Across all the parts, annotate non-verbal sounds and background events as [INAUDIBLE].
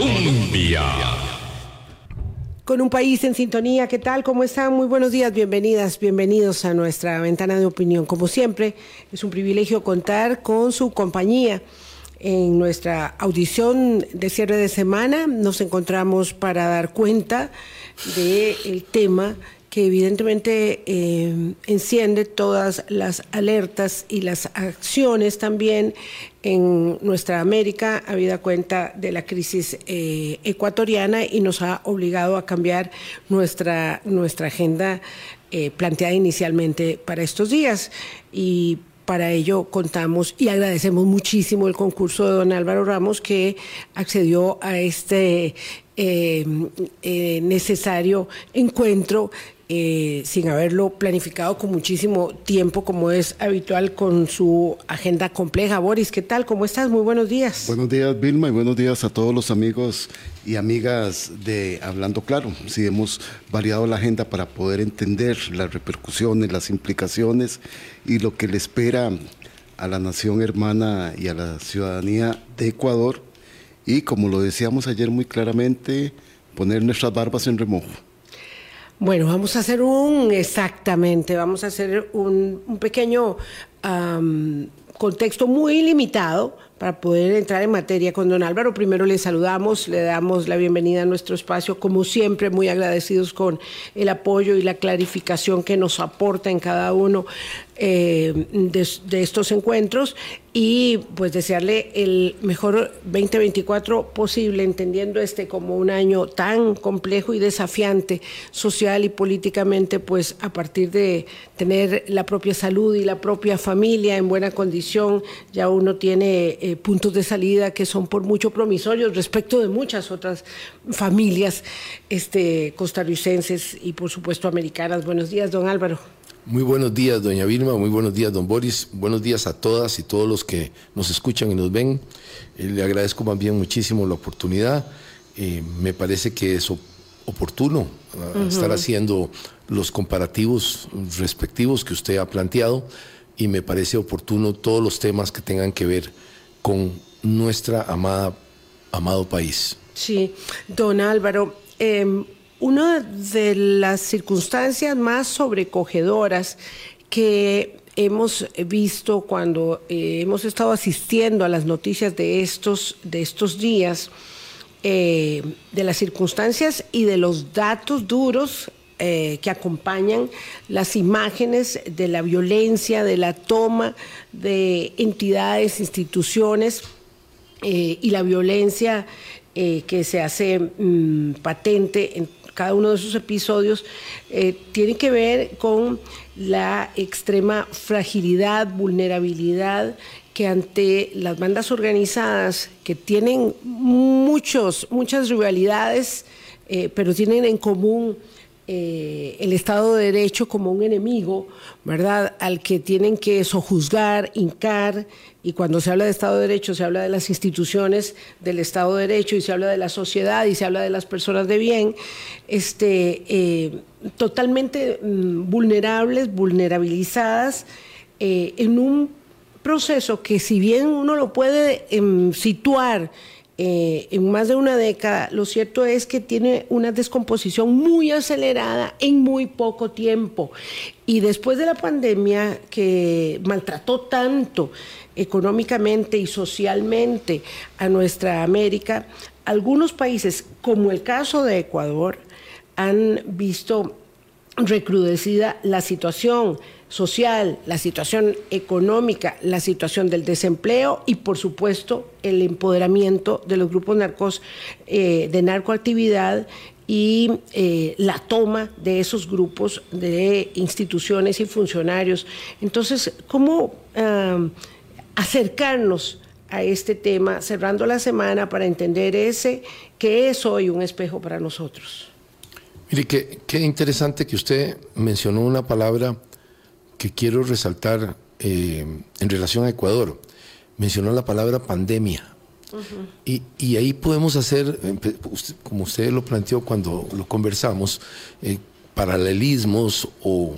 Colombia. Con un país en sintonía, ¿qué tal? ¿Cómo están? Muy buenos días, bienvenidas, bienvenidos a nuestra ventana de opinión. Como siempre, es un privilegio contar con su compañía. En nuestra audición de cierre de semana nos encontramos para dar cuenta del tema que evidentemente eh, enciende todas las alertas y las acciones también en nuestra América, habida cuenta de la crisis eh, ecuatoriana y nos ha obligado a cambiar nuestra, nuestra agenda eh, planteada inicialmente para estos días. Y para ello contamos y agradecemos muchísimo el concurso de don Álvaro Ramos que accedió a este necesario encuentro eh, sin haberlo planificado con muchísimo tiempo, como es habitual con su agenda compleja. Boris, ¿qué tal? ¿Cómo estás? Muy buenos días. Buenos días, Vilma, y buenos días a todos los amigos y amigas de Hablando Claro. Si hemos variado la agenda para poder entender las repercusiones, las implicaciones y lo que le espera a la nación hermana y a la ciudadanía de Ecuador. Y como lo decíamos ayer muy claramente, poner nuestras barbas en remojo. Bueno, vamos a hacer un, exactamente, vamos a hacer un, pequeño contexto muy limitado para poder entrar en materia con don Álvaro. Primero le saludamos, le damos la bienvenida a nuestro espacio, como siempre, muy agradecidos con el apoyo y la clarificación que nos aporta en cada uno eh, de, estos encuentros y pues desearle el mejor 2024 posible, entendiendo este como un año tan complejo y desafiante social y políticamente, pues a partir de tener la propia salud y la propia familia en buena condición, ya uno tiene eh, puntos de salida que son por mucho promisorios respecto de muchas otras familias este, costarricenses y por supuesto americanas. Buenos días, don Álvaro. Muy buenos días, doña Vilma, muy buenos días, don Boris, buenos días a todas y todos los que nos escuchan y nos ven. Eh, le agradezco más bien muchísimo la oportunidad. Eh, me parece que es oportuno ah, estar haciendo los comparativos respectivos que usted ha planteado y me parece oportuno todos los temas que tengan que ver con nuestra amada, amado país. Sí, don Álvaro. Em, una de las circunstancias más sobrecogedoras que hemos visto cuando eh, hemos estado asistiendo a las noticias de estos, de estos días, eh, de las circunstancias y de los datos duros eh, que acompañan las imágenes de la violencia, de la toma de entidades, instituciones y la violencia que se hace mm, patente en cada uno de esos episodios tiene que ver con la extrema fragilidad, vulnerabilidad que ante las bandas organizadas que tienen muchos, muchas rivalidades, eh, pero tienen en común eh, el Estado de Derecho como un enemigo, ¿verdad? Al que tienen que sojuzgar, hincar, y cuando se habla de Estado de Derecho se habla de las instituciones del Estado de Derecho y se habla de la sociedad y se habla de las personas de bien, este, eh, totalmente mm, vulnerables, vulnerabilizadas, eh, en un proceso que si bien uno lo puede em, situar eh, en más de una década, lo cierto es que tiene una descomposición muy acelerada en muy poco tiempo. Y después de la pandemia que maltrató tanto económicamente y socialmente a nuestra América, algunos países, como el caso de Ecuador, han visto recrudecida la situación social, la situación económica, la situación del desempleo y, por supuesto, el empoderamiento de los grupos narcos eh, de narcoactividad y eh, la toma de esos grupos de instituciones y funcionarios. Entonces, ¿cómo acercarnos a este tema cerrando la semana para entender ese que es hoy un espejo para nosotros? Mire, qué interesante que usted mencionó una palabra que quiero resaltar eh, en relación a Ecuador. Mencionó la palabra pandemia. y, ahí podemos hacer, como usted lo planteó cuando lo conversamos, eh, paralelismos o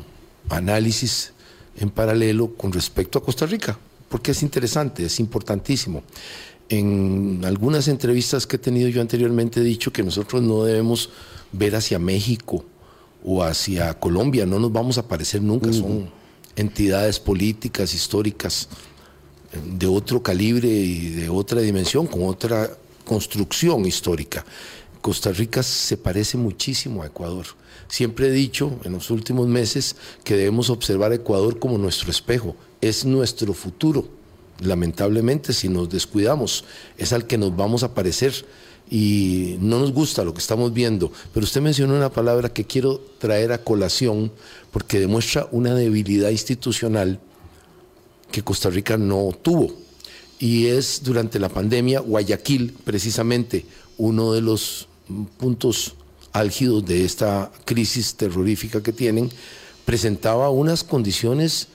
análisis en paralelo con respecto a Costa Rica, porque es interesante, es importantísimo. en algunas entrevistas que he tenido yo anteriormente he dicho que nosotros no debemos ver hacia México o hacia Colombia, no nos vamos a parecer nunca, son entidades políticas, históricas de otro calibre y de otra dimensión, con otra construcción histórica. Costa Rica se parece muchísimo a Ecuador. Siempre he dicho en los últimos meses que debemos observar a Ecuador como nuestro espejo, es nuestro futuro. Lamentablemente, si nos descuidamos, es al que nos vamos a parecer y no nos gusta lo que estamos viendo. Pero usted mencionó una palabra que quiero traer a colación porque demuestra una debilidad institucional que Costa Rica no tuvo. Y es durante la pandemia, Guayaquil, precisamente, uno de los puntos álgidos de esta crisis terrorífica que tienen, presentaba unas condiciones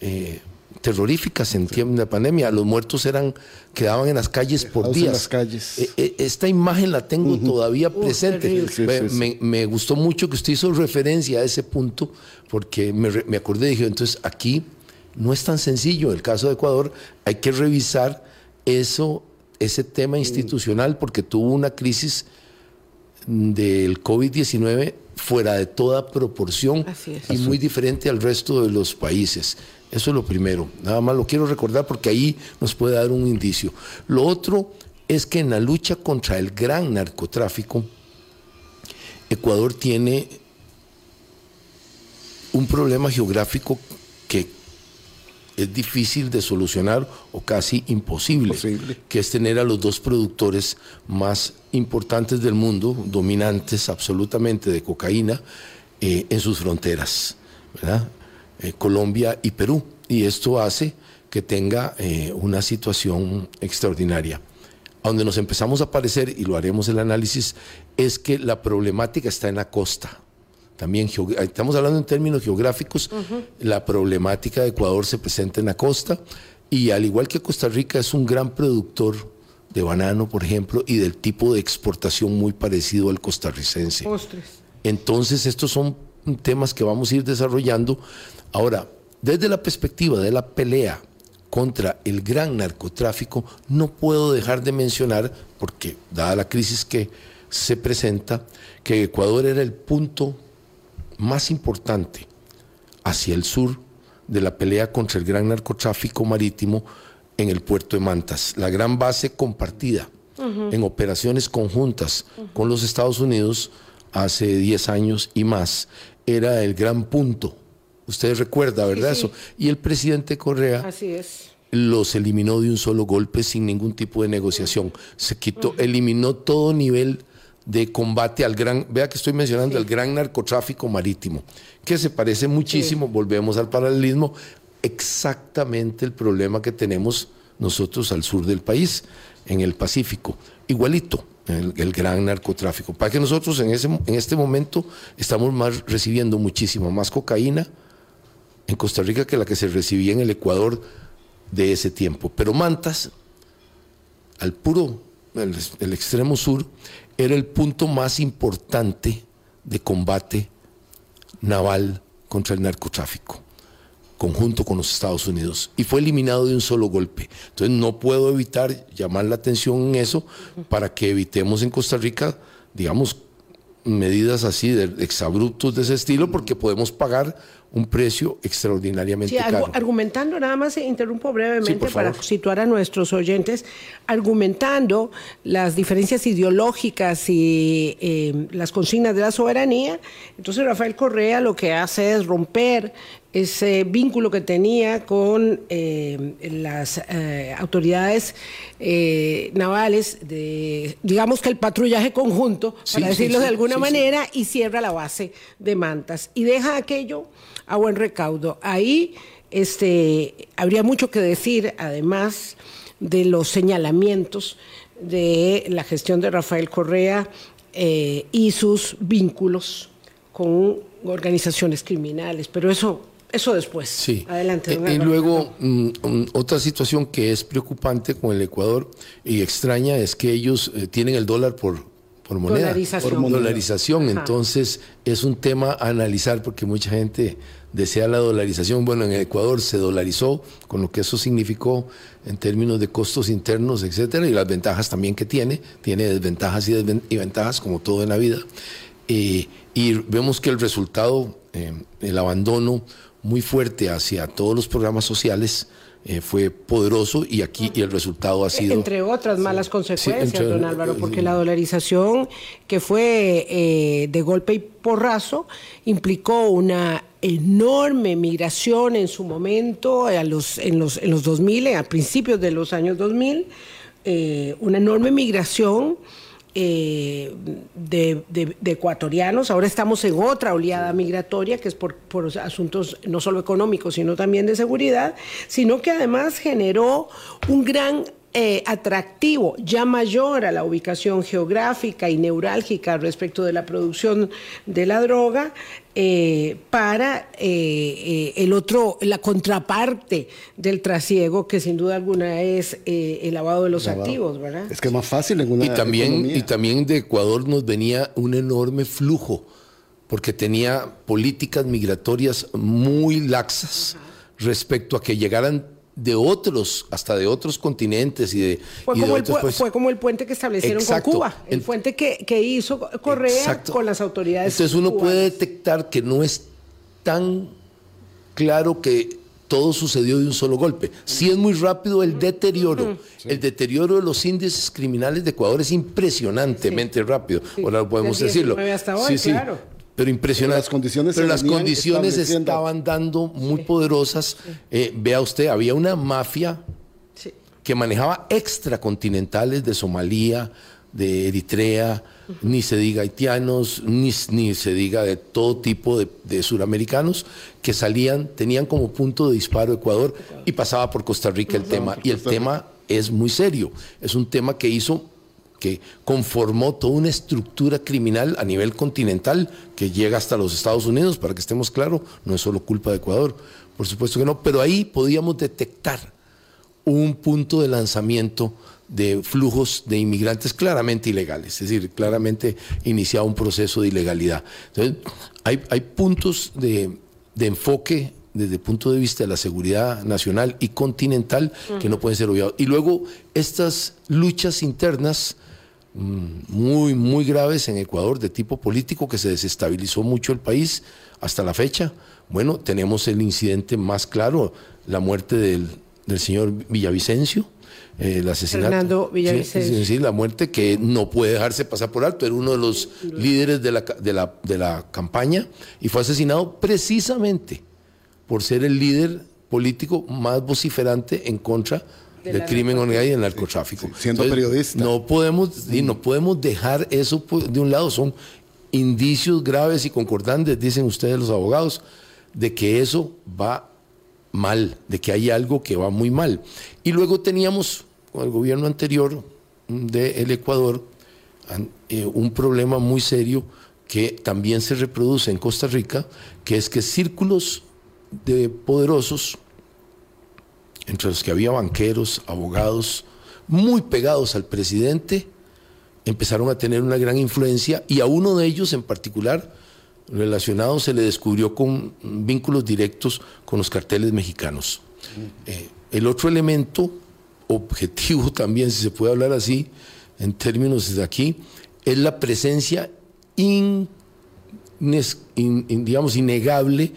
eh, terroríficas en tiempo de pandemia. Los muertos eran quedaban en las calles por días. las calles. E, e, esta imagen la tengo todavía presente. me, gustó mucho que usted hizo referencia a ese punto porque me, me acordé y dije, entonces aquí no es tan sencillo. En el caso de Ecuador hay que revisar eso, ese tema institucional porque tuvo una crisis del COVID-19 fuera de toda proporción y muy diferente al resto de los países. Eso es lo primero. Nada más lo quiero recordar porque ahí nos puede dar un indicio. Lo otro es que en la lucha contra el gran narcotráfico, Ecuador tiene un problema geográfico que es difícil de solucionar o casi imposible, que es tener a los dos productores más importantes del mundo, dominantes absolutamente de cocaína, eh, en sus fronteras, eh, Colombia y Perú. Y esto hace que tenga eh, una situación extraordinaria. A donde nos empezamos a parecer, y lo haremos el análisis, es que la problemática está en la costa también estamos hablando en términos geográficos, la problemática de Ecuador se presenta en la costa y al igual que Costa Rica es un gran productor de banano, por ejemplo, y del tipo de exportación muy parecido al costarricense. Entonces, estos son temas que vamos a ir desarrollando. Ahora, desde la perspectiva de la pelea contra el gran narcotráfico, no puedo dejar de mencionar, porque dada la crisis que se presenta, que Ecuador era el punto más importante hacia el sur de la pelea contra el gran narcotráfico marítimo en el puerto de Mantas, la gran base compartida en operaciones conjuntas con los Estados Unidos hace 10 años y más, era el gran punto. Ustedes recuerdan, ¿verdad? Eso. Y el presidente Correa los eliminó de un solo golpe sin ningún tipo de negociación. Se quitó, eliminó todo nivel de combate al gran, vea que estoy mencionando el gran narcotráfico marítimo, que se parece muchísimo, volvemos al paralelismo, exactamente el problema que tenemos nosotros al sur del país, en el Pacífico, igualito. El, gran narcotráfico. Para que nosotros en, ese, en este momento estamos más, recibiendo muchísimo más cocaína en Costa Rica que la que se recibía en el Ecuador de ese tiempo. Pero Mantas, al puro, el extremo sur, era el punto más importante de combate naval contra el narcotráfico, conjunto con los Estados Unidos, y fue eliminado de un solo golpe. Entonces no puedo evitar llamar la atención en eso para que evitemos en Costa Rica, digamos, medidas así de exabruptos de ese estilo, porque podemos pagar un precio extraordinariamente sí, caro. Argumentando, nada más interrumpo brevemente para situar a nuestros oyentes, argumentando las diferencias ideológicas y eh, las consignas de la soberanía, entonces Rafael Correa lo que hace es romper ese vínculo que tenía con eh, las eh, autoridades navales, de, digamos que el patrullaje conjunto, para decirlo de alguna manera, y cierra la base de mantas y deja aquello a buen recaudo. Ahí este, habría mucho que decir, además de los señalamientos de la gestión de Rafael Correa eh, y sus vínculos con organizaciones criminales, pero eso eso después. Sí. Adelante. Eh, y luego, mm, otra situación que es preocupante con el Ecuador y extraña es que ellos eh, tienen el dólar por por moneda. Dolarización. Por dolarización. Entonces, es un tema a analizar porque mucha gente desea la dolarización. Bueno, en Ecuador se dolarizó, con lo que eso significó en términos de costos internos, etcétera, y las ventajas también que tiene. Tiene desventajas y, ventajas, como todo en la vida. Eh, y vemos que el resultado, eh, el abandono muy fuerte hacia todos los programas sociales, eh, fue poderoso y aquí y el resultado ha sido... Entre otras malas consecuencias, don Álvaro, porque la dolarización que fue eh, de golpe y porrazo implicó una enorme migración en su momento, a los, en, los, en los 2000, a principios de los años 2000, eh, una enorme migración eh, de, ecuatorianos. Ahora estamos en otra oleada migratoria que es por, por, asuntos no solo económicos, sino también de seguridad, sino que además generó un gran eh, atractivo ya mayor a la ubicación geográfica y neurálgica respecto de la producción de la droga eh, para eh, el otro, la contraparte del trasiego, que sin duda alguna es el lavado de los activos, ¿verdad? Es que es más fácil en una y también Y también de Ecuador nos venía un enorme flujo, porque tenía políticas migratorias muy laxas respecto a que llegaran de otros, hasta de otros continentes y de... Fue, como, el, pues fue como el puente que establecieron con Cuba, el, puente que, hizo Correa con las autoridades. Entonces uno puede detectar que no es tan claro que todo sucedió de un solo golpe. Sí es muy rápido el deterioro. El deterioro de los índices criminales de Ecuador es impresionantemente rápido. Ahora podemos decirlo. Hasta hoy, claro. Pero impresionante. las condiciones, pero las condiciones estaban dando muy poderosas. Eh, vea usted, había una mafia que manejaba extracontinentales de Somalia, de Eritrea, ni se diga haitianos, ni, ni, se diga de todo tipo de, de, suramericanos que salían, tenían como punto de disparo Ecuador y pasaba por Costa Rica el tema. Y el tema es muy serio. Es un tema que hizo que conformó toda una estructura criminal a nivel continental que llega hasta los Estados Unidos, para que estemos claros, no es solo culpa de Ecuador, por supuesto que no, pero ahí podíamos detectar un punto de lanzamiento de flujos de inmigrantes claramente ilegales, es decir, claramente iniciaba un proceso de ilegalidad. Entonces, hay, hay puntos de, de enfoque desde el punto de vista de la seguridad nacional y continental que no pueden ser obviados. Y luego estas luchas internas Mm, muy, muy graves en Ecuador de tipo político que se desestabilizó mucho el país hasta la fecha. Bueno, tenemos el incidente más claro, la muerte del, señor Villavicencio, eh, el asesinato. Fernando Villavicencio. Sí, la muerte que no puede dejarse pasar por alto, era uno de los líderes de la, de la, de la campaña y fue asesinado precisamente por ser el líder político más vociferante en contra del crimen organizado y el narcotráfico. siendo periodista. No podemos, y no podemos dejar eso de un lado. Son indicios graves y concordantes, dicen ustedes los abogados, de que eso va mal, de que hay algo que va muy mal. Y luego teníamos con el gobierno anterior del Ecuador eh, un problema muy serio que también se reproduce en Costa Rica, que es que círculos de poderosos entre los que había banqueros, abogados, muy pegados al presidente, empezaron a tener una gran influencia y a uno de ellos en particular relacionado se le descubrió con vínculos directos con los carteles mexicanos. Eh, el otro elemento objetivo [LAUGHS] también, si se puede hablar así, en términos de aquí, es la presencia digamos, innegable,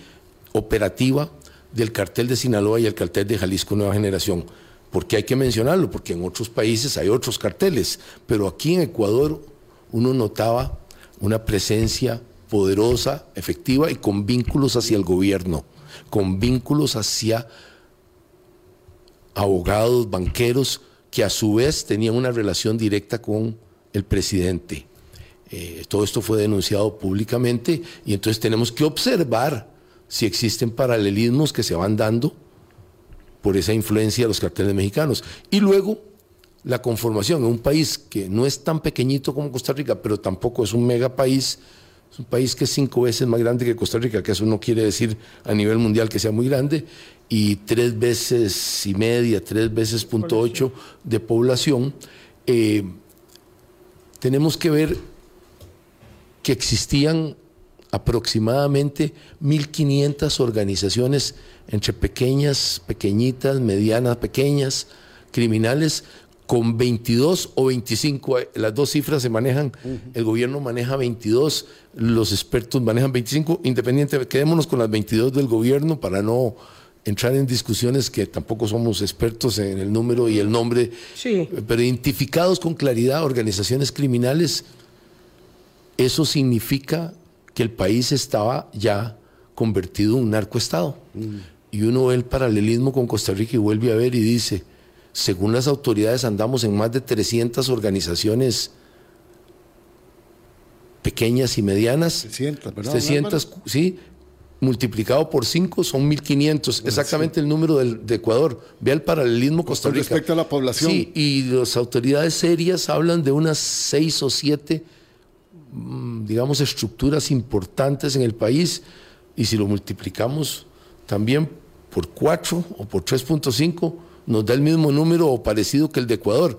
operativa, del cartel de Sinaloa y el cartel de Jalisco Nueva Generación. porque hay que mencionarlo? Porque en otros países hay otros carteles, pero aquí en Ecuador uno notaba una presencia poderosa, efectiva y con vínculos hacia el gobierno, con vínculos hacia abogados, banqueros, que a su vez tenían una relación directa con el presidente. Eh, todo esto fue denunciado públicamente y entonces tenemos que observar si existen paralelismos que se van dando por esa influencia de los carteles mexicanos. Y luego la conformación en un país que no es tan pequeñito como Costa Rica, pero tampoco es un mega país, es un país que es cinco veces más grande que Costa Rica, que eso no quiere decir a nivel mundial que sea muy grande, y tres veces y media, tres veces punto ocho de población. Eh, tenemos que ver que existían aproximadamente 1.500 organizaciones entre pequeñas, pequeñitas, medianas, pequeñas, criminales, con 22 o 25, las dos cifras se manejan, el gobierno maneja 22, los expertos manejan 25, independiente, quedémonos con las 22 del gobierno para no entrar en discusiones que tampoco somos expertos en el número y el nombre, Sí. pero identificados con claridad organizaciones criminales, eso significa que el país estaba ya convertido en un narcoestado. Y uno ve el paralelismo con Costa Rica y vuelve a ver y dice, según las autoridades andamos en más de 300 organizaciones pequeñas y medianas. 300, ¿verdad, 300, sí, multiplicado por 5 son 1500, exactamente el número del, de Ecuador. Vea el paralelismo Costa Con Rica. respecto a la población. Sí, y las autoridades serias hablan de unas 6 o 7, mm, digamos, estructuras importantes en el país, y si lo multiplicamos también por 4 o por 3.5, nos da el mismo número o parecido que el de Ecuador.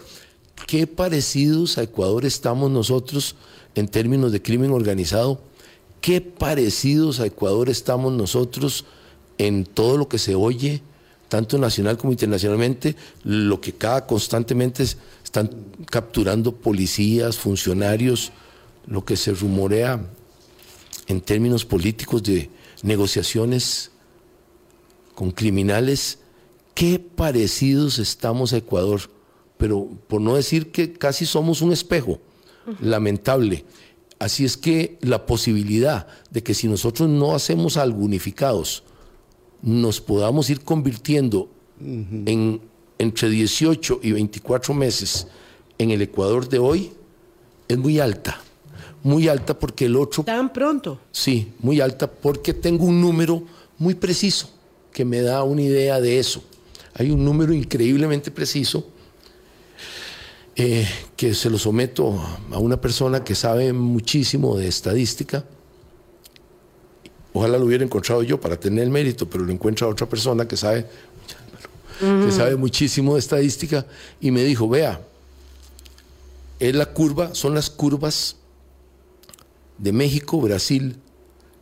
¿Qué parecidos a Ecuador estamos nosotros en términos de crimen organizado? ¿Qué parecidos a Ecuador estamos nosotros en todo lo que se oye, tanto nacional como internacionalmente, lo que cada constantemente es- están capturando policías, funcionarios, lo que se rumorea en términos políticos de negociaciones con criminales, qué parecidos estamos a Ecuador, pero por no decir que casi somos un espejo, lamentable. Así es que la posibilidad de que si nosotros no hacemos algo unificados, nos podamos ir convirtiendo en entre 18 y 24 meses en el Ecuador de hoy es muy alta. Muy alta porque el otro Tan pronto. Sí, muy alta porque tengo un número muy preciso que me da una idea de eso. Hay un número increíblemente preciso eh, que se lo someto a una persona que sabe muchísimo de estadística. Ojalá lo hubiera encontrado yo para tener el mérito, pero lo encuentra otra persona que sabe, que sabe muchísimo de estadística y me dijo, vea, es la curva, son las curvas de México, Brasil,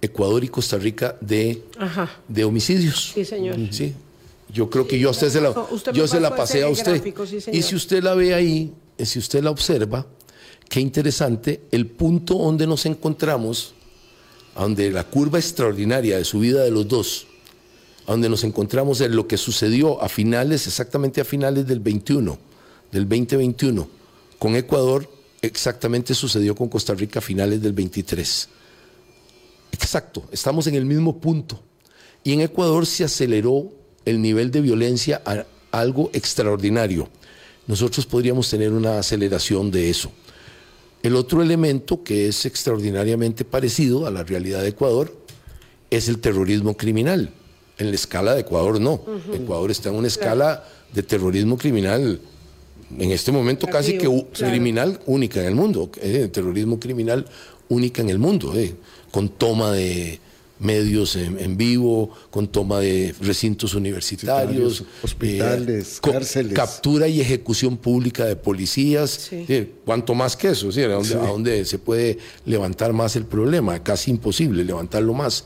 Ecuador y Costa Rica de, Ajá. de homicidios. Sí, señor. Sí. Yo creo que yo a usted se la, Usted yo se la pasé a usted. gráfico, sí, señor. y si usted la ve ahí, eh, si usted la observa, qué interesante, el punto donde nos encontramos, donde la curva extraordinaria de subida de los dos, donde nos encontramos en lo que sucedió a finales, exactamente a finales del 21, del 2021, con Ecuador, exactamente sucedió con Costa Rica a finales del 23. Exacto, estamos en el mismo punto. Y en Ecuador se aceleró el nivel de violencia a algo extraordinario. Nosotros podríamos tener una aceleración de eso. El otro elemento que es extraordinariamente parecido a la realidad de Ecuador es el terrorismo criminal. En la escala de Ecuador no. Ecuador está en una escala de terrorismo criminal en este momento casi que u- Claro. criminal única en el mundo, eh, terrorismo criminal única en el mundo, eh, con toma de medios en, en vivo, con toma de recintos universitarios, Hospitales, co- cárceles. captura y ejecución pública de policías. Sí. Eh, ¿Cuánto más que eso? ¿sí? ¿A, dónde, a dónde se puede levantar más el problema? Casi imposible levantarlo más.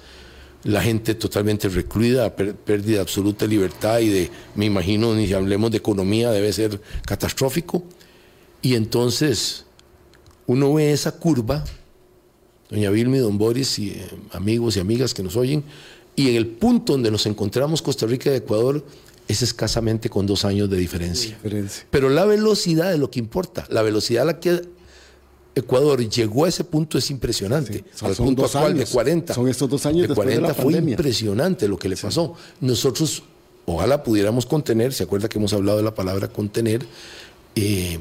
La gente totalmente recluida, pérdida absoluta de libertad y de, me imagino, ni si hablemos de economía, debe ser catastrófico. Y entonces uno ve esa curva, doña Vilma y don Boris y eh, amigos y amigas que nos oyen, y en el punto donde nos encontramos Costa Rica y Ecuador es escasamente con dos años de diferencia. Diferencia. Pero la velocidad es lo que importa. La velocidad a la que Ecuador llegó a ese punto es impresionante. Sí, Al punto dos actual años. de 40. Son estos dos años de después de la 40 fue pandemia. impresionante lo que le pasó. Nosotros, ojalá pudiéramos contener, se acuerda que hemos hablado de la palabra contener, eh,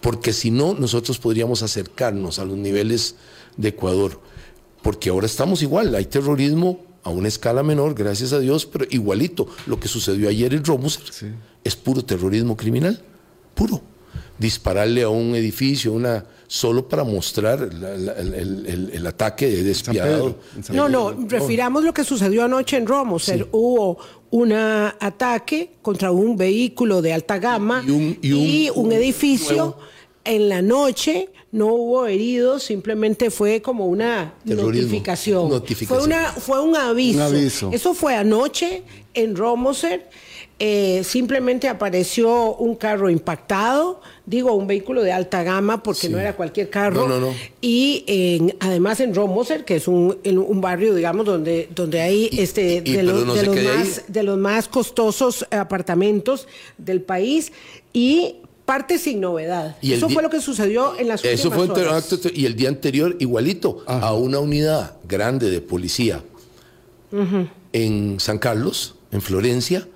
porque si no, nosotros podríamos acercarnos a los niveles de Ecuador, porque ahora estamos igual, hay terrorismo a una escala menor, gracias a Dios, pero igualito. Lo que sucedió ayer en Romus es puro terrorismo criminal, puro. Dispararle a un edificio, una solo para mostrar la- la- el, el- el- el ataque despiadado. Pedro, en San No, no, refiramos lo que sucedió anoche en Roma. O sea, hubo un ataque contra un vehículo de alta gama Y un- y un- un edificio nuevo. en la noche no hubo heridos, simplemente fue como una notificación. notificación. Fue, una, fue un aviso. Un aviso. Eso fue anoche en Romoser. Eh, simplemente apareció un carro impactado, digo, un vehículo de alta gama, porque no era cualquier carro. No, no, no. Y en- además en Romoser, que es un, en un barrio, digamos, donde, donde hay este, y- de, los, de más, de los más costosos apartamentos del país y parte sin novedad. Y Eso fue lo que sucedió en las Eso fue últimas un horas. acto y el día anterior igualito Ajá. a una unidad grande de policía en San Carlos, en Florencia,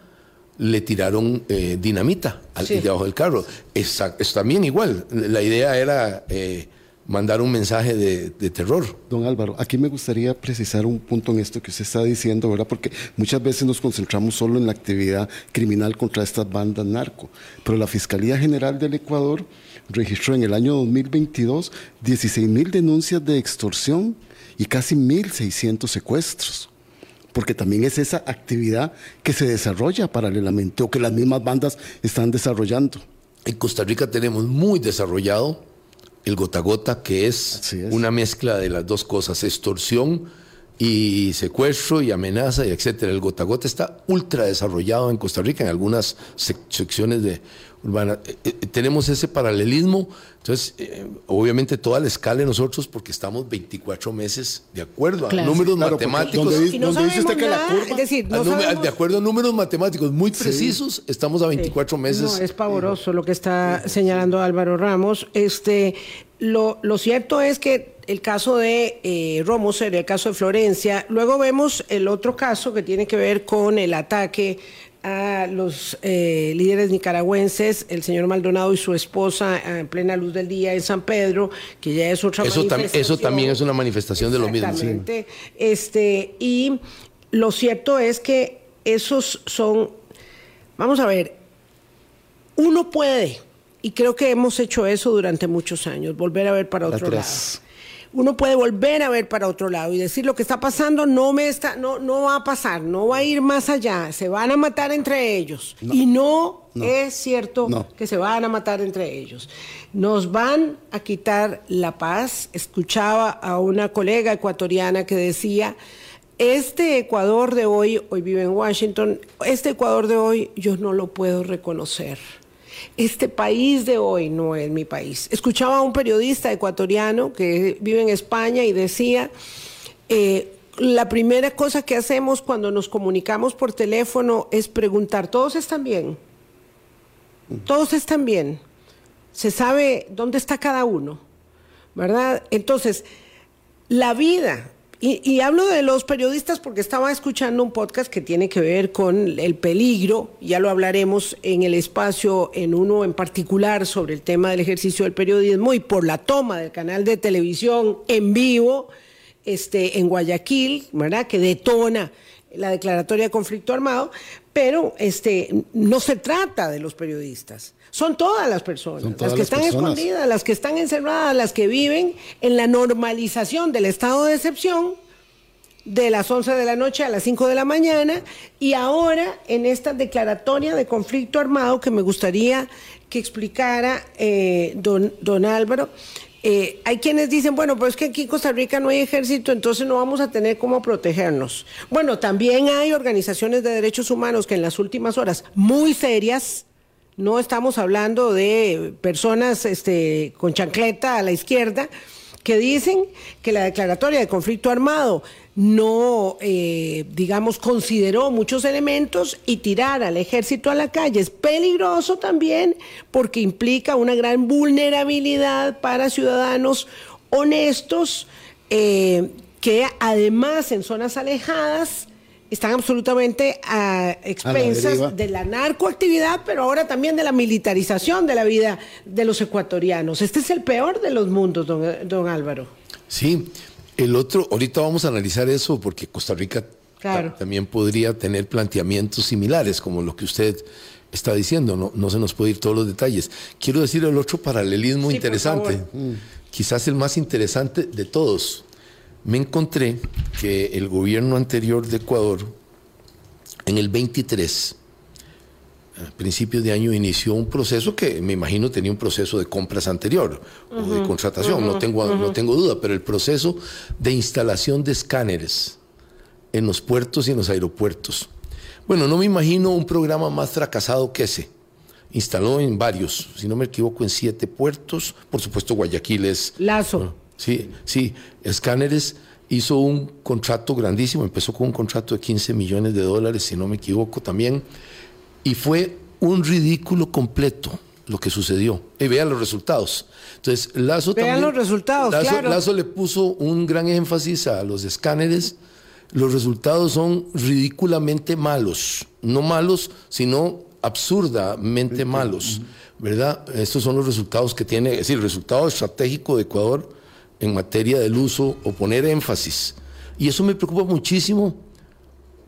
le tiraron eh, dinamita al, Sí. debajo del carro. Es, es también igual. La idea era eh, mandar un mensaje de, de terror. Don Álvaro, aquí me gustaría precisar un punto en esto que usted está diciendo, ¿verdad? Porque muchas veces nos concentramos solo en la actividad criminal contra estas bandas narco, pero la Fiscalía General del Ecuador registró en el año 2022 16 mil denuncias de extorsión y casi 1.600 secuestros. Porque también es esa actividad que se desarrolla paralelamente o que las mismas bandas están desarrollando. En Costa Rica tenemos muy desarrollado el gota gota, que es, una mezcla de las dos cosas, extorsión y secuestro y amenaza y etcétera. El gota gota está ultra desarrollado en Costa Rica, en algunas sec- secciones de urbana. Eh, eh, tenemos ese paralelismo, entonces, eh, obviamente toda la escala de nosotros, porque estamos 24 meses de acuerdo a Claro. números Claro, matemáticos. donde no dice usted que la curva- es decir, no sabemos- de acuerdo a números matemáticos muy precisos, estamos a 24 meses. No, es pavoroso lo que está señalando Álvaro Ramos. Este, lo, lo cierto es que el caso de eh, Romoser, el caso de Florencia, luego vemos el otro caso que tiene que ver con el ataque a los eh, líderes nicaragüenses, el señor Maldonado y su esposa en plena luz del día en San Pedro, que ya es otra Eso, tam- eso manifestación. también es una manifestación de lo mismo. sí. Este, y lo cierto es que esos son, vamos a ver, uno puede, y creo que hemos hecho eso durante muchos años, volver a ver para otro Atrás. lado. Uno puede volver a ver para otro lado y decir lo que está pasando no me está, no, no va a pasar, no va a ir más allá, se van a matar entre ellos. Y no, No. es cierto No. que se van a matar entre ellos. Nos van a quitar la paz. Escuchaba a una colega ecuatoriana que decía, este Ecuador de hoy, hoy vive en Washington, este Ecuador de hoy yo no lo puedo reconocer. Este país de hoy no es mi país. Escuchaba a un periodista ecuatoriano que vive en España y decía, eh, la primera cosa que hacemos cuando nos comunicamos por teléfono es preguntar, ¿todos están bien? Todos están bien. Se sabe dónde está cada uno, ¿verdad? Entonces, la vida, y, y hablo de los periodistas porque estaba escuchando un podcast que tiene que ver con el peligro, ya lo hablaremos en el espacio, en uno en particular sobre el tema del ejercicio del periodismo y por la toma del canal de televisión en vivo este, en Guayaquil, ¿verdad? Que detona la declaratoria de conflicto armado, pero este, no se trata de los periodistas. Son todas las personas, todas las que las están personas. escondidas, las que están encerradas, las que viven en la normalización del estado de excepción de las 11 de la noche a las 5 de la mañana y ahora en esta declaratoria de conflicto armado que me gustaría que explicara eh, don, don Álvaro. eh, hay quienes dicen, bueno, pues es que aquí en Costa Rica no hay ejército, entonces no vamos a tener cómo protegernos. Bueno, también hay organizaciones de derechos humanos que en las últimas horas, muy serias, no estamos hablando de personas este, con chancleta a la izquierda, que dicen que la declaratoria de conflicto armado no, eh, digamos, consideró muchos elementos y tirar al ejército a la calle. Es peligroso también porque implica una gran vulnerabilidad para ciudadanos honestos eh, que además en zonas alejadas están absolutamente a expensas de la narcoactividad, pero ahora también de la militarización de la vida de los ecuatorianos. Este es el peor de los mundos, don, don Álvaro. Sí, el otro, ahorita vamos a analizar eso porque Costa Rica Claro. también podría tener planteamientos similares como lo que usted está diciendo, no, no se nos puede ir todos los detalles. Quiero decir el otro paralelismo Sí, interesante, favor. quizás el más interesante de todos. Me encontré que el gobierno anterior de Ecuador, en el 23, a principios de año inició un proceso que me imagino tenía un proceso de compras anterior o de contratación, no, tengo, no tengo duda, pero el proceso de instalación de escáneres en los puertos y en los aeropuertos. Bueno, no me imagino un programa más fracasado que ese. Instaló en varios, si no me equivoco, en siete puertos. Por supuesto, Guayaquil es. Lazo. Sí, sí. Escáneres hizo un contrato grandísimo, empezó con un contrato de 15 millones de dólares, si no me equivoco también, y fue un ridículo completo lo que sucedió. Y vean los resultados. Entonces, Lazo vean los resultados, Lazo, claro. Lazo le puso un gran énfasis a los escáneres. Los resultados son ridículamente malos. No malos, sino absurdamente malos. ¿Verdad? Estos son los resultados que tiene, es decir, el resultado estratégico de Ecuador en materia del uso o poner énfasis. Y eso me preocupa muchísimo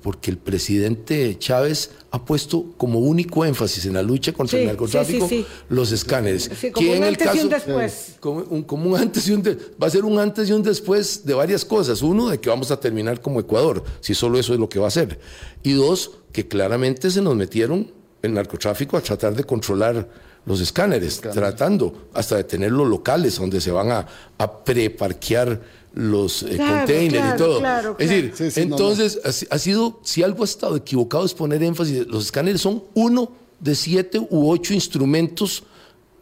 porque el presidente Chávez ha puesto como único énfasis en la lucha contra Sí, el narcotráfico sí, sí, sí. los escáneres. Como que un en el antes y un caso- después. Como un, como un antes y un de- va a ser un antes y un después de varias cosas. Uno, de que vamos a terminar como Ecuador, si solo eso es lo que va a hacer. Y dos, que claramente se nos metieron el narcotráfico a tratar de controlar los escáneres, tratando hasta de tener los locales donde se van a, a preparquear los eh, Claro, containers claro, y todo. claro, es decir. Sí, no, entonces ha sido, si algo ha estado equivocado es poner énfasis, los escáneres son uno de siete u ocho instrumentos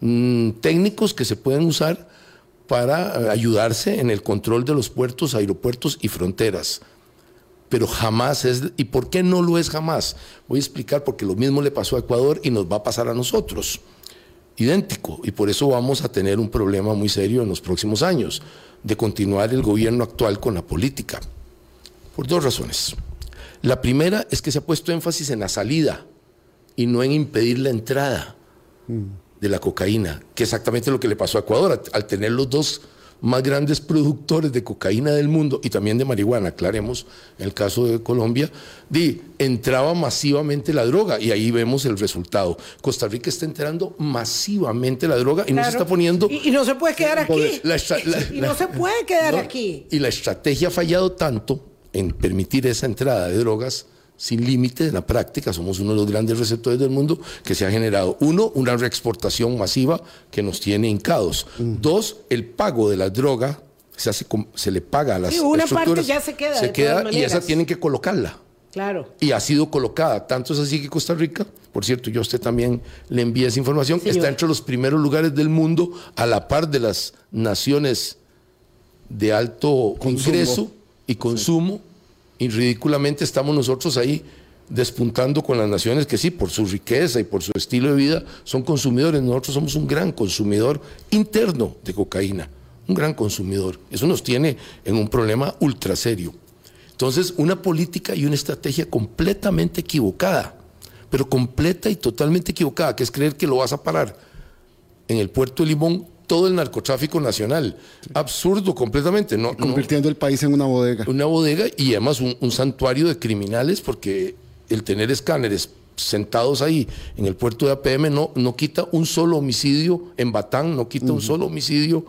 mm, técnicos que se pueden usar para eh, ayudarse en el control de los puertos, aeropuertos y fronteras. Pero jamás es, ¿y por qué no lo es jamás? Voy a explicar porque lo mismo le pasó a Ecuador y nos va a pasar a nosotros. Idéntico. Y por eso vamos a tener un problema muy serio en los próximos años, de continuar el gobierno actual con la política. Por dos razones. La primera es que se ha puesto énfasis en la salida y no en impedir la entrada de la cocaína, que es exactamente lo que le pasó a Ecuador, al- al tener los dos más grandes productores de cocaína del mundo y también de marihuana, aclaremos, en el caso de Colombia, di, entraba masivamente la droga y ahí vemos el resultado. Costa Rica está entrando masivamente la droga y no se está poniendo... Y, y no se puede quedar aquí. La estra- la- y no se puede quedar no, aquí. Y la estrategia ha fallado tanto en permitir esa entrada de drogas sin límite en la práctica. Somos uno de los grandes receptores del mundo que se ha generado. Uno, una reexportación masiva que nos tiene hincados. Dos, el pago de la droga. Se, hace se le paga a las Sí, una parte estructuras, ya se queda, Se de queda todas y esa tienen que colocarla Claro. y ha sido colocada. Tanto es así que Costa Rica, por cierto, yo a usted también le envía esa información, Señor. está entre los primeros lugares del mundo a la par de las naciones de alto Consumo. ingreso y consumo. Y ridículamente estamos nosotros ahí despuntando con las naciones que sí, por su riqueza y por su estilo de vida, son consumidores. Nosotros somos un gran consumidor interno de cocaína, un gran consumidor. Eso nos tiene en un problema ultra serio. Entonces, una política y una estrategia completamente equivocada, pero completa y totalmente equivocada, que es creer que lo vas a parar en el puerto de Limón todo el narcotráfico nacional. Absurdo completamente. No, no- Convirtiendo el país en una bodega. una bodega y además un, un santuario de criminales porque el tener escáneres sentados ahí en el puerto de APM no, no quita un solo homicidio en Batán, no quita un solo homicidio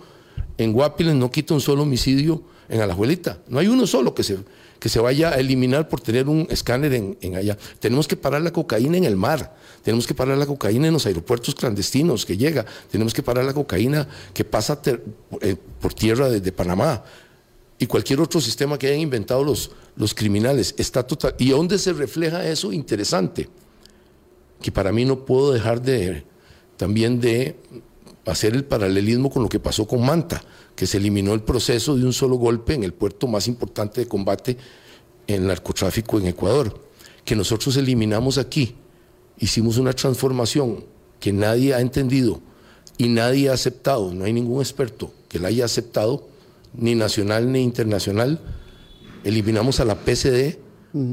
en Guapiles, no quita un solo homicidio en Alajuelita. No hay uno solo que se, que se vaya a eliminar por tener un escáner en, allá. Tenemos que parar la cocaína en el mar, tenemos que parar la cocaína en los aeropuertos clandestinos que llega, tenemos que parar la cocaína que pasa eh, por tierra desde Panamá y cualquier otro sistema que hayan inventado los, los criminales. Está total. ¿Y dónde se refleja eso? Interesante. Que para mí no puedo dejar de también de hacer el paralelismo con lo que pasó con Manta, que se eliminó el proceso de un solo golpe en el puerto más importante de combate en el narcotráfico en Ecuador, que nosotros eliminamos aquí, hicimos una transformación que nadie ha entendido y nadie ha aceptado, no hay ningún experto que la haya aceptado, ni nacional ni internacional, eliminamos a la PCD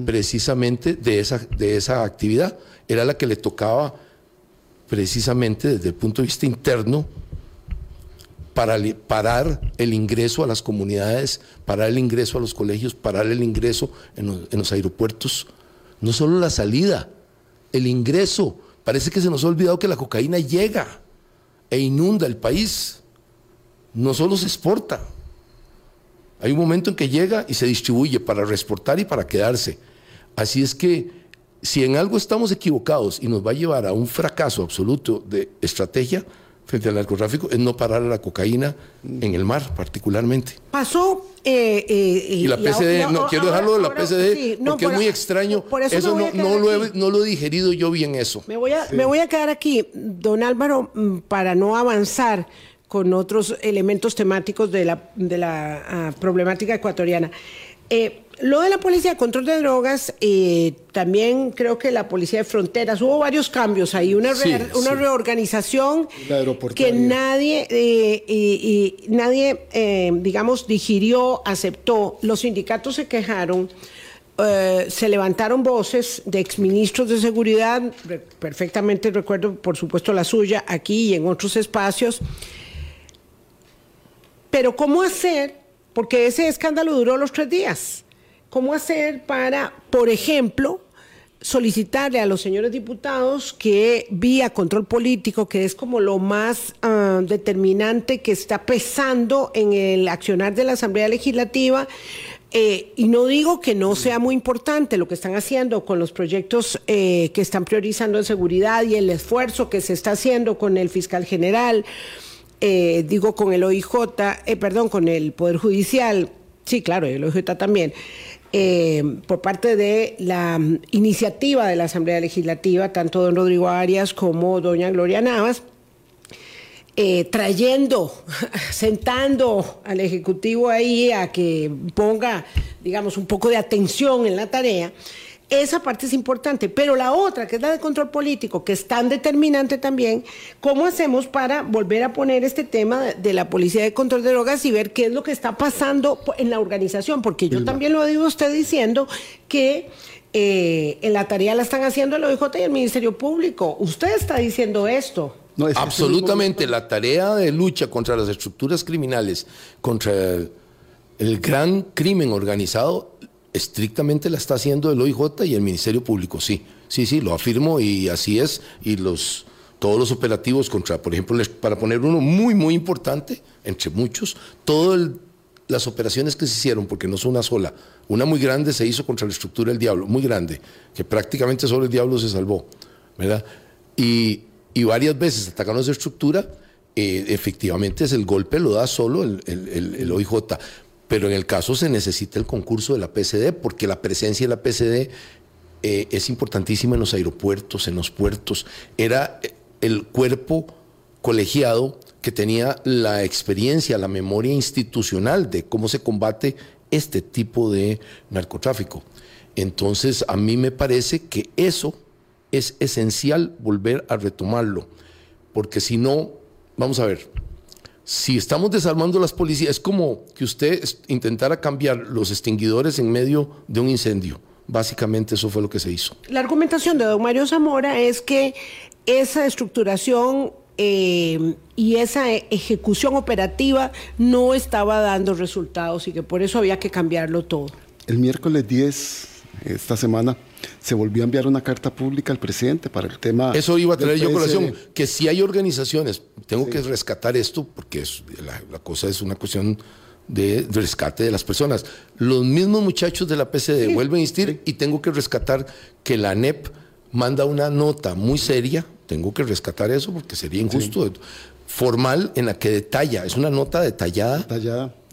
precisamente de esa, de esa actividad, era la que le tocaba precisamente desde el punto de vista interno para parar el ingreso a las comunidades, parar el ingreso a los colegios, parar el ingreso en los, en los aeropuertos. No solo la salida, el ingreso. Parece que se nos ha olvidado que la cocaína llega e inunda el país. No solo se exporta. Hay un momento en que llega y se distribuye para reexportar y para quedarse. Así es que si en algo estamos equivocados y nos va a llevar a un fracaso absoluto de estrategia frente al narcotráfico, es no parar a la cocaína en el mar, particularmente. Pasó. Eh, eh, y la PCD, no, quiero dejarlo de la PCD porque es muy extraño. eso, no, no, lo he, no, lo he, digerido yo bien eso. Me voy, a, me voy a quedar aquí, don Álvaro, mm, para no avanzar con otros elementos temáticos de la, de la ah, problemática ecuatoriana. Eh, lo de la Policía de Control de Drogas, eh, también creo que la Policía de Fronteras, hubo varios cambios ahí, una, una reorganización que nadie, eh, y, nadie digamos, digirió, aceptó. Los sindicatos se quejaron. se levantaron voces de exministros de seguridad, perfectamente recuerdo, por supuesto, la suya, aquí y en otros espacios, pero ¿cómo hacer? Porque ese escándalo duró los tres días. ¿Cómo hacer para, por ejemplo, solicitarle a los señores diputados que vía control político, que es como lo más ah, determinante que está pesando en el accionar de la Asamblea Legislativa, eh, y no digo que no sea muy importante lo que están haciendo con los proyectos eh, que están priorizando en seguridad y el esfuerzo que se está haciendo con el fiscal general, eh, digo con el OIJ, perdón, con el Poder Judicial, sí, claro, el OIJ también, eh, por parte de la mm, iniciativa de la Asamblea Legislativa, tanto don Rodrigo Arias como doña Gloria Navas, trayendo, [LAUGHS] sentando al Ejecutivo ahí a que ponga, digamos, un poco de atención en la tarea. Esa parte es importante, pero la otra, que es la de control político, que es tan determinante también, ¿cómo hacemos para volver a poner este tema de la policía de control de drogas y ver qué es lo que está pasando en la organización? Porque yo también lo digo usted diciendo que eh, en la tarea la están haciendo el OIJ y el Ministerio Público. Usted está diciendo esto. No, es Absolutamente, la tarea de lucha contra las estructuras criminales, contra el gran crimen organizado, estrictamente la está haciendo el OIJ y el Ministerio Público, sí, sí, sí, lo afirmo y así es. Y los, todos los operativos contra, por ejemplo, para poner uno muy, muy importante, entre muchos, todas las operaciones que se hicieron, porque no son una sola, una muy grande se hizo contra la estructura del diablo, muy grande, que prácticamente solo el diablo se salvó, ¿verdad? Y, varias veces atacaron esa estructura, eh, efectivamente es el golpe lo da solo el OIJ. Pero en el caso se necesita el concurso de la PCD, porque la presencia de la PCD eh, es importantísima en los aeropuertos, en los puertos. Era eh, el cuerpo colegiado que tenía la experiencia, la memoria institucional de cómo se combate este tipo de narcotráfico. Entonces, a mí me parece que eso es esencial volver a retomarlo, porque si no, vamos a ver, si estamos desarmando las policías, es como que usted intentara cambiar los extinguidores en medio de un incendio. Básicamente eso fue lo que se hizo. La argumentación de don Mario Zamora es que esa estructuración eh, y esa ejecución operativa no estaba dando resultados y que por eso había que cambiarlo todo. El miércoles 10, esta semana, se volvió a enviar una carta pública al presidente para el tema. Eso iba a tener yo colación, que si hay organizaciones, tengo que rescatar esto porque es, la, cosa es una cuestión de rescate de las personas. Los mismos muchachos de la PCD vuelven a insistir y tengo que rescatar que la ANEP manda una nota muy seria, tengo que rescatar eso porque sería injusto formal en la que detalla, es una nota detallada,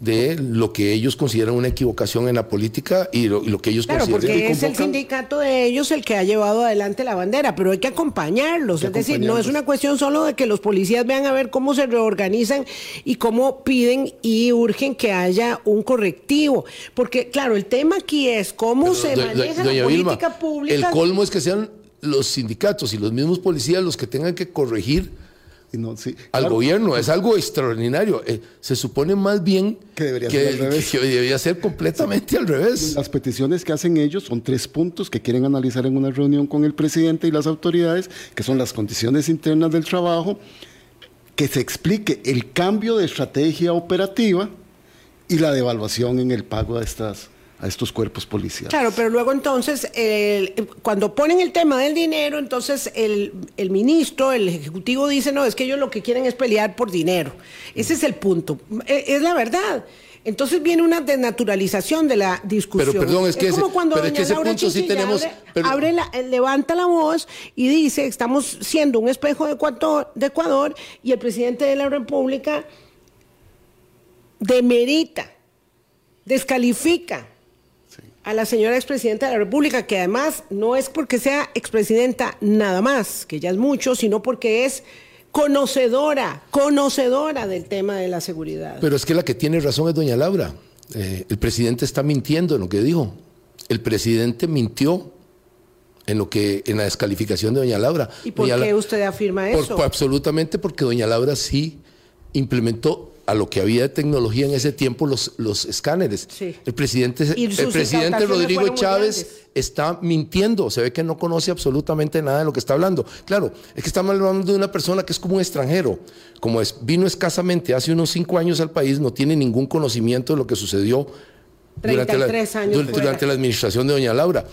de lo que ellos consideran una equivocación en la política y lo, que ellos claro, consideran. Porque es el sindicato de ellos el que ha llevado adelante la bandera, pero hay que acompañarlos. es decir, no es una cuestión solo de que los policías vean a ver cómo se reorganizan y cómo piden y urgen que haya un correctivo. Porque, claro, el tema aquí es cómo se maneja la política pública. El colmo es que sean los sindicatos y los mismos policías los que tengan que corregir al gobierno. Es algo extraordinario. Eh, se supone más bien que debería, ser al revés. que [LAUGHS] debería ser completamente al revés. Las peticiones que hacen ellos son tres puntos que quieren analizar en una reunión con el presidente y las autoridades, que son las condiciones internas del trabajo, que se explique el cambio de estrategia operativa y la devaluación en el pago de estas a estos cuerpos policiales. Claro, pero luego entonces, cuando ponen el tema del dinero, entonces el, ministro, el ejecutivo dice, no, es que ellos lo que quieren es pelear por dinero. Ese es el punto. E, es, la verdad. Entonces viene una desnaturalización de la discusión. Pero perdón, es que como ese- cuando pero es doña que ese Laura punto sí Chinchilla tenemos- abre- pero- abre la- eh, levanta la voz y dice, estamos siendo un espejo de Ecuador, de Ecuador y el presidente de la República demerita, descalifica a la señora expresidenta de la República, que además no es porque sea expresidenta nada más, que ya es mucho, sino porque es conocedora, conocedora del tema de la seguridad. Pero es que la que tiene razón es doña Laura. Eh, el presidente está mintiendo en lo que dijo. El presidente mintió en lo que en la descalificación de doña Laura. ¿Y por Doña qué La- usted afirma por- eso? por- absolutamente porque doña Laura sí implementó a lo que había de tecnología en ese tiempo los, los escáneres. Sí. El presidente, el presidente Rodrigo Chávez está mintiendo, se ve que no conoce absolutamente nada de lo que está hablando. Claro, es que estamos hablando de una persona que es como un extranjero, como es, vino escasamente hace unos cinco años al país, no tiene ningún conocimiento de lo que sucedió durante la, 33 años durante- fuera. durante la administración de doña Laura.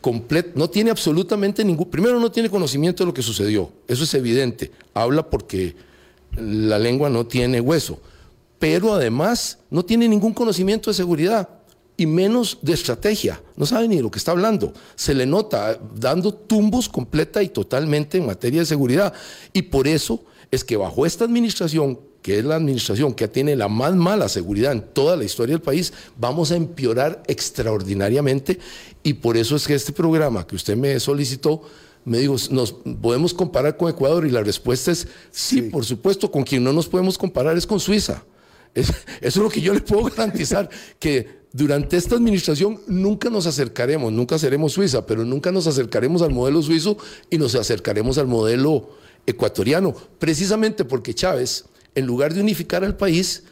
Complet- no tiene absolutamente ningún, primero no tiene conocimiento de lo que sucedió, eso es evidente, habla porque la lengua no tiene hueso, pero además no tiene ningún conocimiento de seguridad y menos de estrategia, no sabe ni de lo que está hablando, se le nota dando tumbos completa y totalmente en materia de seguridad y por eso es que bajo esta administración que es la administración que tiene la más mala seguridad en toda la historia del país, vamos a empeorar extraordinariamente y por eso es que este programa que usted me solicitó, me dijo, ¿nos podemos comparar con Ecuador? Y la respuesta es sí, por supuesto, con quien no nos podemos comparar es con Suiza. Es- eso es lo que yo le puedo garantizar, que durante esta administración nunca nos acercaremos, nunca seremos Suiza, pero nunca nos acercaremos al modelo suizo y nos acercaremos al modelo ecuatoriano, precisamente porque Chávez, en lugar de unificar al país,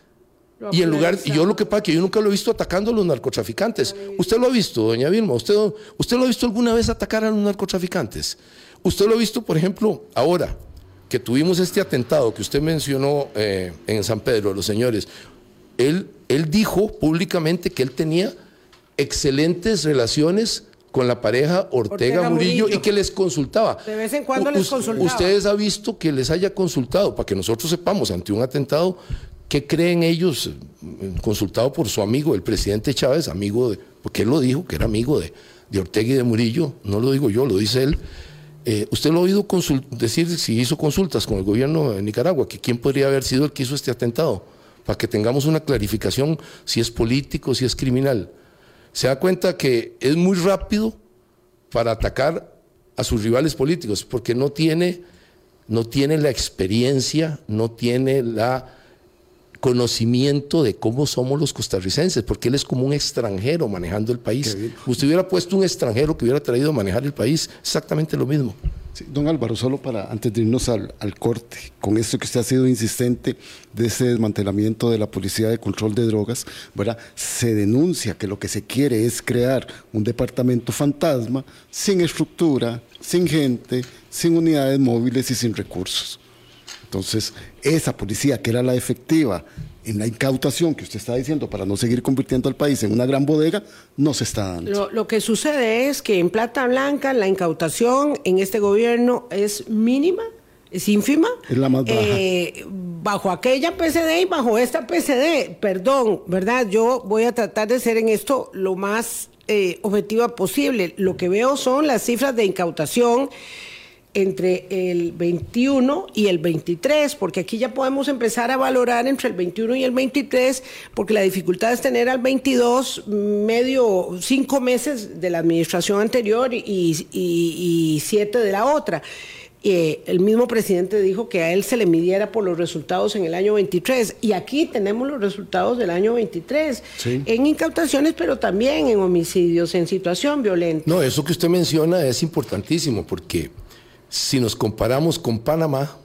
y en lugar, y yo lo que pasa que yo nunca lo he visto atacando a los narcotraficantes. Usted lo ha visto, doña Vilma, usted, usted lo ha visto alguna vez atacar a los narcotraficantes. Usted lo ha visto, por ejemplo, ahora que tuvimos este atentado que usted mencionó eh, en San Pedro, los señores. Él, él dijo públicamente que él tenía excelentes relaciones con la pareja Ortega, Ortega Murillo, Murillo. y que les consultaba. De vez en cuando U- les consultaba. Ustedes ha visto que les haya consultado, para que nosotros sepamos ante un atentado, ¿qué creen ellos? Consultado por su amigo, el presidente Chávez, amigo de, porque él lo dijo, que era amigo de, de Ortega y de Murillo, no lo digo yo, lo dice él. Eh, ¿Usted lo ha oído decir si hizo consultas con el gobierno de Nicaragua? que ¿Quién podría haber sido el que hizo este atentado? Para que tengamos una clarificación si es político, si es criminal. Se da cuenta que es muy rápido para atacar a sus rivales políticos, porque no tiene, no tiene la experiencia, no tiene la conocimiento de cómo somos los costarricenses, porque él es como un extranjero manejando el país. Usted hubiera puesto un extranjero que hubiera traído a manejar el país, exactamente lo mismo. Sí, don Álvaro, solo para antes de irnos al, al corte, con esto que usted ha sido insistente de ese desmantelamiento de la policía de control de drogas, ¿verdad? Se denuncia que lo que se quiere es crear un departamento fantasma sin estructura, sin gente, sin unidades móviles y sin recursos. Entonces, esa policía que era la efectiva en la incautación que usted está diciendo para no seguir convirtiendo al país en una gran bodega, no se está dando. Lo, lo que sucede es que en Plata Blanca la incautación en este gobierno es mínima, es ínfima. Es la más baja. Eh, bajo aquella PCD y bajo esta PCD, perdón, ¿verdad? Yo voy a tratar de ser en esto lo más eh, objetiva posible. Lo que veo son las cifras de incautación entre el 21 y el 23, porque aquí ya podemos empezar a valorar entre el 21 y el 23, porque la dificultad es tener al 22 medio, cinco meses de la administración anterior y, y- y siete de la otra. Eh, el mismo presidente dijo que a él se le midiera por los resultados en el año 23 y aquí tenemos los resultados del año 23 Sí. en incautaciones pero también en homicidios en situación violenta. No, eso que usted menciona es importantísimo, porque si nos comparamos con Panamá,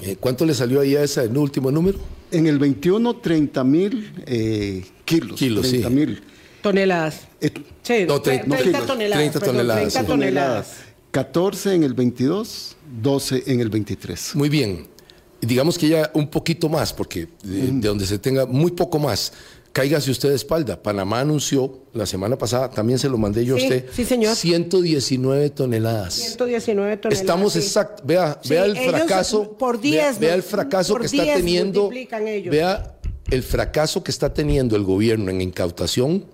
eh, ¿cuánto le salió ahí a ese el último número? En el 21, 30 mil eh, kilos. Kilos, sí. 30 mil. Toneladas. Eh, Sí, No, tre- 30 no, kilos. toneladas. 30 perdón, toneladas, 30 sí. toneladas. 14 en el 22, 12 en el 23. Muy bien. Digamos que ya un poquito más, porque de, de donde se tenga muy poco más, cáigase usted de espalda. Panamá anunció la semana pasada, también se lo mandé yo Sí, a usted, sí, señor. 119 toneladas. 119 toneladas. Estamos sí. exacto, vea, Sí, vea el fracaso, por vea- 10, vea, el fracaso que está 10 teniendo, ellos. vea el fracaso que está teniendo el gobierno en incautación,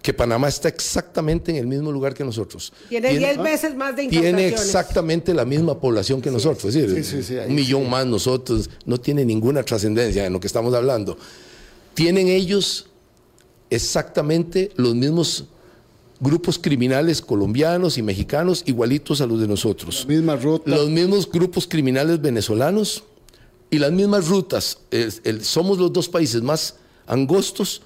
que Panamá está exactamente en el mismo lugar que nosotros. Tiene 10 veces más de incautaciones. Tiene exactamente la misma población que nosotros, es decir, un millón más nosotros, no tiene ninguna trascendencia en lo que estamos hablando. Tienen ellos exactamente los mismos grupos criminales colombianos y mexicanos igualitos a los de nosotros. Los mismos grupos criminales venezolanos y las mismas rutas. somos los dos países más angostos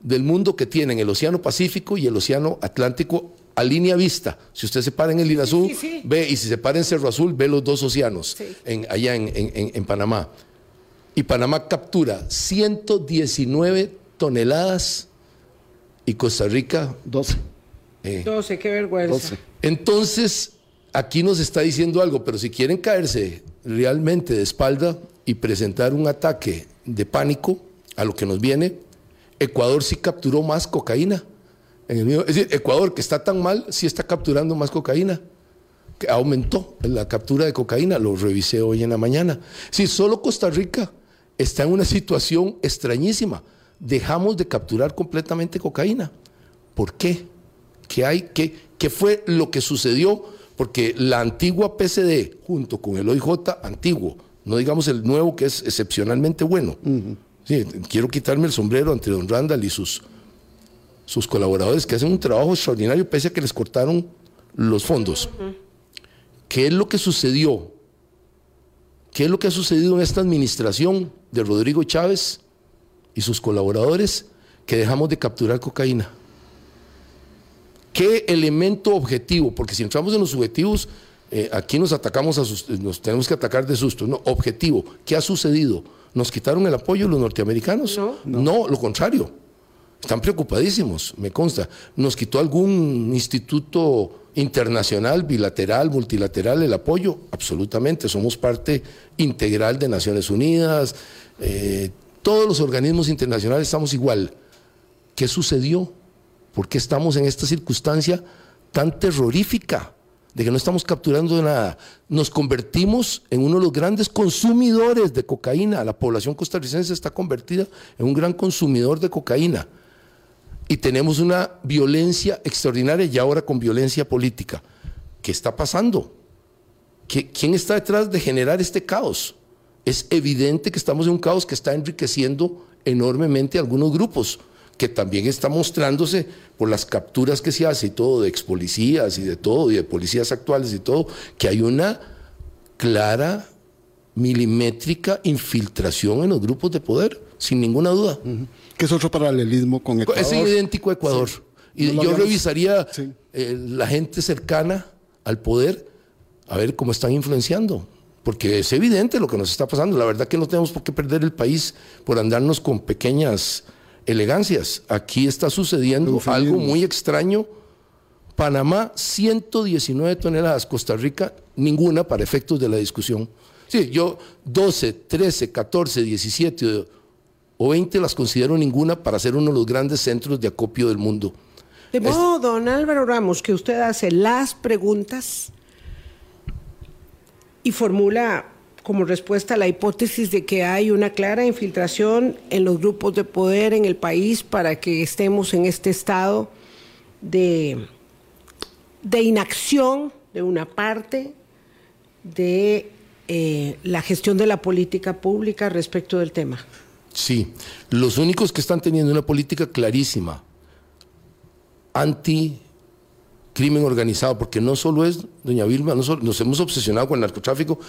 del mundo que tienen el Océano Pacífico y el Océano Atlántico a línea vista. Si usted se para en el Irazú, ve, y si se para en Cerro Azul, ve los dos océanos allá en, en Panamá. Y Panamá captura 119 toneladas y Costa Rica 12. 12, eh, qué vergüenza. Entonces, aquí nos está diciendo algo, pero si quieren caerse realmente de espalda y presentar un ataque de pánico a lo que nos viene, Ecuador sí capturó más cocaína. En el es decir, Ecuador, que está tan mal, sí está capturando más cocaína. Que aumentó la captura de cocaína, lo revisé hoy en la mañana. Sí, solo Costa Rica está en una situación extrañísima. Dejamos de capturar completamente cocaína. ¿Por qué? ¿Qué hay? ¿Qué, qué fue lo que sucedió? Porque la antigua PCD, junto con el OIJ antiguo, no digamos el nuevo que es excepcionalmente bueno, sí, quiero quitarme el sombrero ante don Randall y sus, sus colaboradores que hacen un trabajo extraordinario pese a que les cortaron los fondos. ¿Qué es lo que sucedió? ¿Qué es lo que ha sucedido en esta administración de Rodrigo Chávez y sus colaboradores? Que dejamos de capturar cocaína. ¿Qué elemento objetivo? Porque si entramos en los subjetivos, eh, aquí nos atacamos, a nos tenemos que atacar de susto. No, objetivo. ¿Qué ha sucedido? ¿Nos quitaron el apoyo los norteamericanos? No, no. lo contrario. Están preocupadísimos, me consta. ¿Nos quitó algún instituto internacional, bilateral, multilateral el apoyo? Absolutamente. Somos parte integral de Naciones Unidas. Eh, todos los organismos internacionales estamos igual. ¿Qué sucedió? ¿Por qué estamos en esta circunstancia tan terrorífica de que no estamos capturando nada? Nos convertimos en uno de los grandes consumidores de cocaína. La población costarricense está convertida en un gran consumidor de cocaína. Y tenemos una violencia extraordinaria y ahora con violencia política. ¿Qué está pasando? ¿Quién está detrás de generar este caos? Es evidente que estamos en un caos que está enriqueciendo enormemente a algunos grupos que también está mostrándose por las capturas que se hace y todo, de ex policías y de todo, y de policías actuales y todo, que hay una clara, milimétrica infiltración en los grupos de poder, sin ninguna duda. ¿Qué es otro paralelismo con Ecuador? Es idéntico a Ecuador. Y yo revisaría eh, la gente cercana al poder a ver cómo están influenciando porque es evidente lo que nos está pasando. La verdad que no tenemos por qué perder el país por andarnos con pequeñas elegancias. Aquí está sucediendo algo muy extraño. Panamá, 119 toneladas. Costa Rica, ninguna para efectos de la discusión. Sí, yo 12, 13, 14, 17 o 20 las considero ninguna para ser uno de los grandes centros de acopio del mundo. De modo, don Álvaro Ramos, que usted hace las preguntas y formula como respuesta a la hipótesis de que hay una clara infiltración en los grupos de poder en el país para que estemos en este estado de, de inacción de una parte de eh, la gestión de la política pública respecto del tema. Sí, los únicos que están teniendo una política clarísima, anti crimen organizado, porque no solo es, doña Vilma, nos hemos obsesionado con el narcotráfico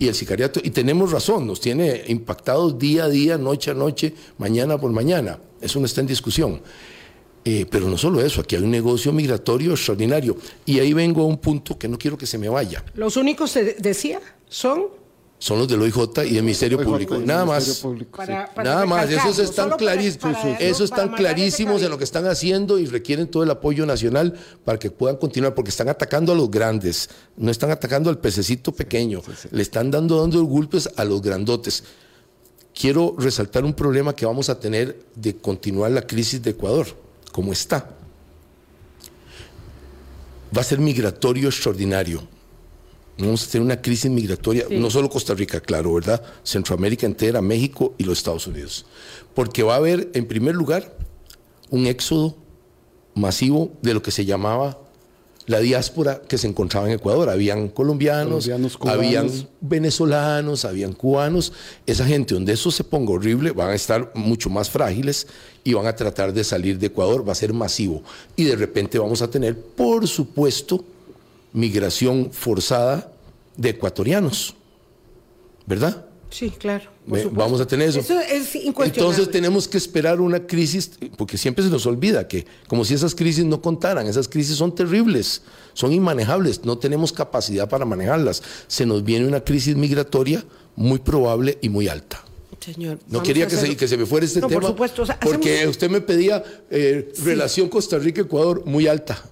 y el sicariato, y tenemos razón, nos tiene impactados día a día, noche a noche, mañana por mañana. Eso no está en discusión. Eh, pero no solo eso, aquí hay un negocio migratorio extraordinario. Y ahí vengo a un punto que no quiero que se me vaya. Los únicos, se decía, son son los del OIJ y del Ministerio Público. Nada más. Nada más. Esos están clarísimos. Esos están clarísimos en lo que están haciendo y requieren todo el apoyo nacional para que puedan continuar, porque están atacando a los grandes, no están atacando al pececito pequeño, le están dando dando golpes a los grandotes. Quiero resaltar un problema que vamos a tener de continuar la crisis de Ecuador, como está. Va a ser migratorio extraordinario Vamos a tener una crisis migratoria, no solo Costa Rica, claro, ¿verdad? Centroamérica entera, México y los Estados Unidos. Porque va a haber, en primer lugar, un éxodo masivo de lo que se llamaba la diáspora que se encontraba en Ecuador. Habían colombianos, habían venezolanos, habían cubanos. Esa gente, donde eso se ponga horrible, van a estar mucho más frágiles y van a tratar de salir de Ecuador. Va a ser masivo. Y de repente vamos a tener, por supuesto, migración forzada de ecuatorianos. ¿Verdad? Sí, claro. Vamos a tener eso. Eso es Entonces tenemos que esperar una crisis, porque siempre se nos olvida que como si esas crisis no contaran, esas crisis son terribles, son inmanejables, no tenemos capacidad para manejarlas. Se nos viene una crisis migratoria muy probable y muy alta. Señor, no quería que se, que se, me fuera este tema, por supuesto, porque usted me pedía eh, relación Costa Rica-Ecuador muy alta.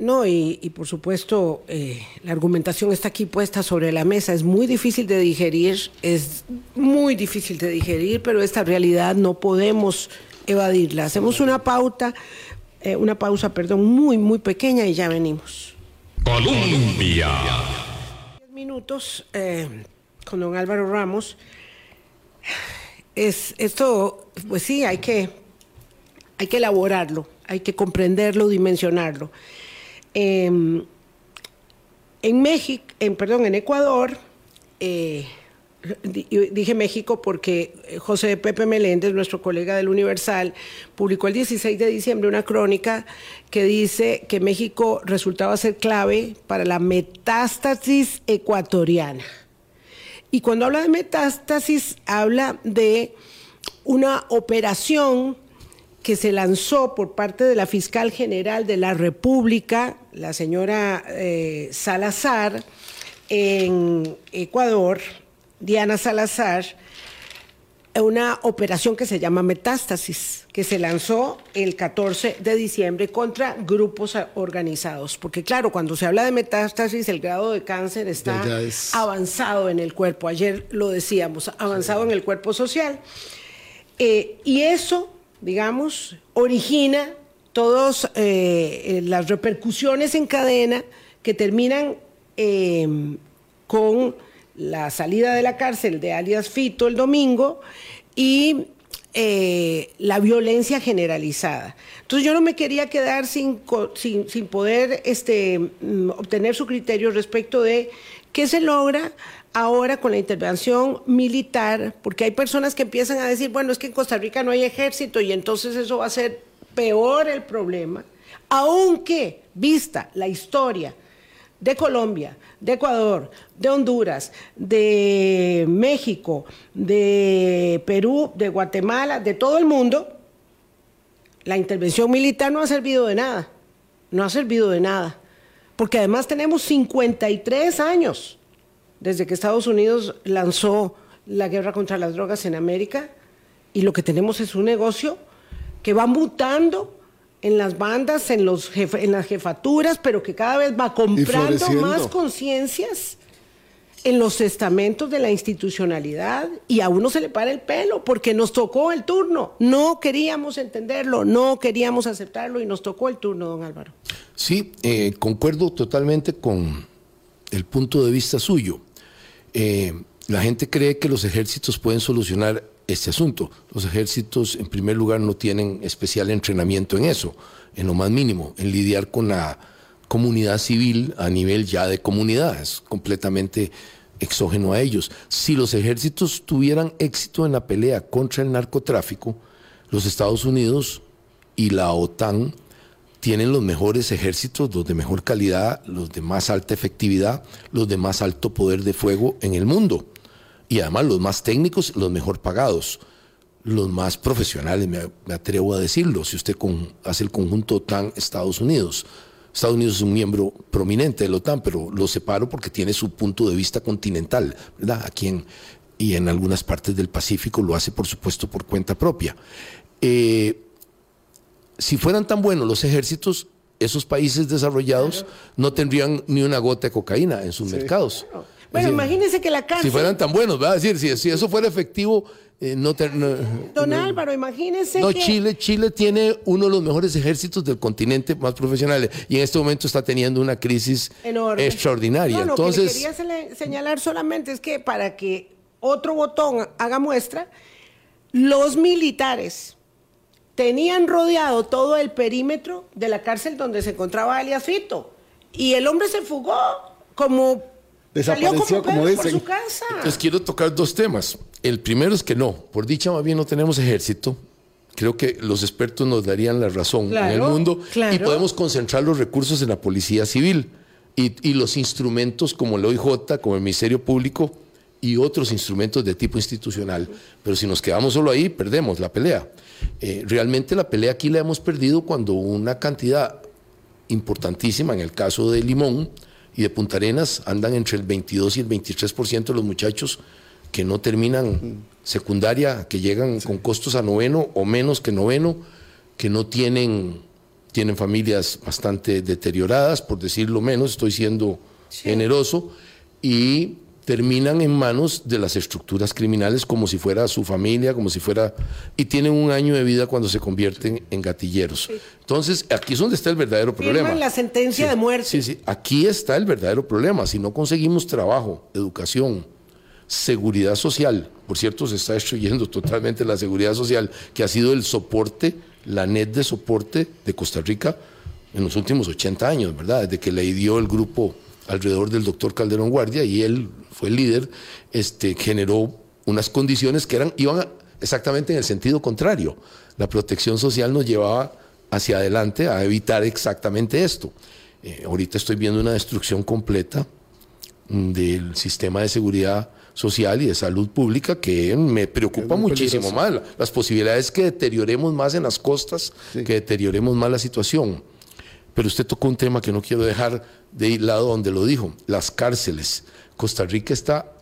No, y, por supuesto, eh, la argumentación está aquí puesta sobre la mesa. Es muy difícil de digerir, es muy difícil de digerir, pero esta realidad no podemos evadirla. Hacemos una pauta, eh, una pausa, perdón, muy, muy pequeña y ya venimos. Colombia. Diez minutos eh, con don Álvaro Ramos. Es, esto, pues sí, hay que, hay que elaborarlo, hay que comprenderlo, dimensionarlo. Em, en México, en, perdón, en Ecuador, eh, dije México porque José Pepe Meléndez, nuestro colega del Universal, publicó el 16 de diciembre una crónica que dice que México resultaba ser clave para la metástasis ecuatoriana. Y cuando habla de metástasis, habla de una operación que se lanzó por parte de la fiscal general de la República, la señora eh, Salazar, en Ecuador, Diana Salazar, una operación que se llama Metástasis, que se lanzó el 14 de diciembre contra grupos organizados. Porque claro, cuando se habla de metástasis, el grado de cáncer está avanzado en el cuerpo. Ayer lo decíamos, avanzado en el cuerpo social. Eh, y eso digamos, origina todas eh, eh, las repercusiones en cadena que terminan em, con la salida de la cárcel de alias Fito el domingo y eh, la violencia generalizada. Entonces yo no me quería quedar sin, sin, sin poder este, mm, obtener su criterio respecto de qué se logra ahora con la intervención militar, porque hay personas que empiezan a decir, bueno, es que en Costa Rica no hay ejército y entonces eso va a ser peor el problema, aunque vista la historia de Colombia, de Ecuador, de Honduras, de México, de Perú, de Guatemala, de todo el mundo, la intervención militar no ha servido de nada, no ha servido de nada, porque además tenemos 53 años desde que Estados Unidos lanzó la guerra contra las drogas en América y lo que tenemos es un negocio que va mutando en las bandas, en, los en las jefaturas, pero que cada vez va comprando más conciencias en los estamentos de la institucionalidad y a uno se le para el pelo porque nos tocó el turno. No queríamos entenderlo, no queríamos aceptarlo y nos tocó el turno, don Álvaro. Sí, eh, concuerdo totalmente con el punto de vista suyo. Eh, la gente cree que los ejércitos pueden solucionar este asunto. Los ejércitos, en primer lugar, no tienen especial entrenamiento en eso, en lo más mínimo, en lidiar con la comunidad civil a nivel ya de comunidad. Es completamente exógeno a ellos. Si los ejércitos tuvieran éxito en la pelea contra el narcotráfico, los Estados Unidos y la OTAN tienen los mejores ejércitos, los de mejor calidad, los de más alta efectividad, los de más alto poder de fuego en el mundo. Y además los más técnicos, los mejor pagados, los más profesionales, me, atrevo a decirlo, si usted hace el conjunto OTAN-Estados Unidos. Estados Unidos es un miembro prominente de la OTAN, pero lo separo porque tiene su punto de vista continental, ¿verdad? Aquí en, y en algunas partes del Pacífico lo hace, por supuesto, por cuenta propia. Eh, si fueran tan buenos los ejércitos, esos países desarrollados no tendrían ni una gota de cocaína en sus mercados. Bueno, decir, imagínese que la cárcel... Si fueran tan buenos, va a decir, si, si eso fuera efectivo, eh, no, te- no- Don Álvaro, imagínese no, que... Chile, Chile tiene uno de los mejores ejércitos del continente más profesionales y en este momento está teniendo una crisis enorme. extraordinaria. No, lo que Entonces, quería sele- señalar solamente es que para que otro botón haga muestra, los militares tenían rodeado todo el perímetro de la cárcel donde se encontraba alias Fito. Y el hombre se fugó como... Salió Desapareció, como, como por su casa. Entonces quiero tocar dos temas. El primero es que no, por dicha más bien no tenemos ejército. Creo que los expertos nos darían la razón en el Claro, mundo y podemos concentrar los recursos en la policía civil y, y los instrumentos como el OIJ, como el Ministerio Público y otros instrumentos de tipo institucional. Pero si nos quedamos solo ahí, perdemos la pelea. Eh, realmente la pelea aquí la hemos perdido cuando una cantidad importantísima, en el caso de Limón y de Punta Arenas, andan entre el 22 y el 23% de los muchachos que no terminan secundaria, que llegan con costos a noveno o menos que noveno, que no tienen, tienen familias bastante deterioradas, por decirlo menos, estoy siendo generoso, y terminan en manos de las estructuras criminales como si fuera su familia, como si fuera... y tienen un año de vida cuando se convierten en gatilleros. Entonces, aquí es donde está el verdadero Firman problema. la sentencia de muerte. Sí, sí, aquí está el verdadero problema. Si no conseguimos trabajo, educación, seguridad social, por cierto, se está destruyendo [LAUGHS] totalmente la seguridad social, que ha sido el soporte, la net de soporte de Costa Rica en los últimos 80 años, ¿verdad? Desde que le dio el grupo alrededor del doctor Calderón Guardia y él fue el líder, este, generó unas condiciones que eran, iban exactamente en el sentido contrario. La protección social nos llevaba hacia adelante a evitar exactamente esto. Eh, ahorita estoy viendo una destrucción completa mm, del sistema de seguridad social y de salud pública que me preocupa muchísimo más. Las posibilidades que deterioremos más en las costas, Sí. que deterioremos más la situación. Pero usted tocó un tema que no quiero dejar de lado donde lo dijo, las cárceles. Costa Rica está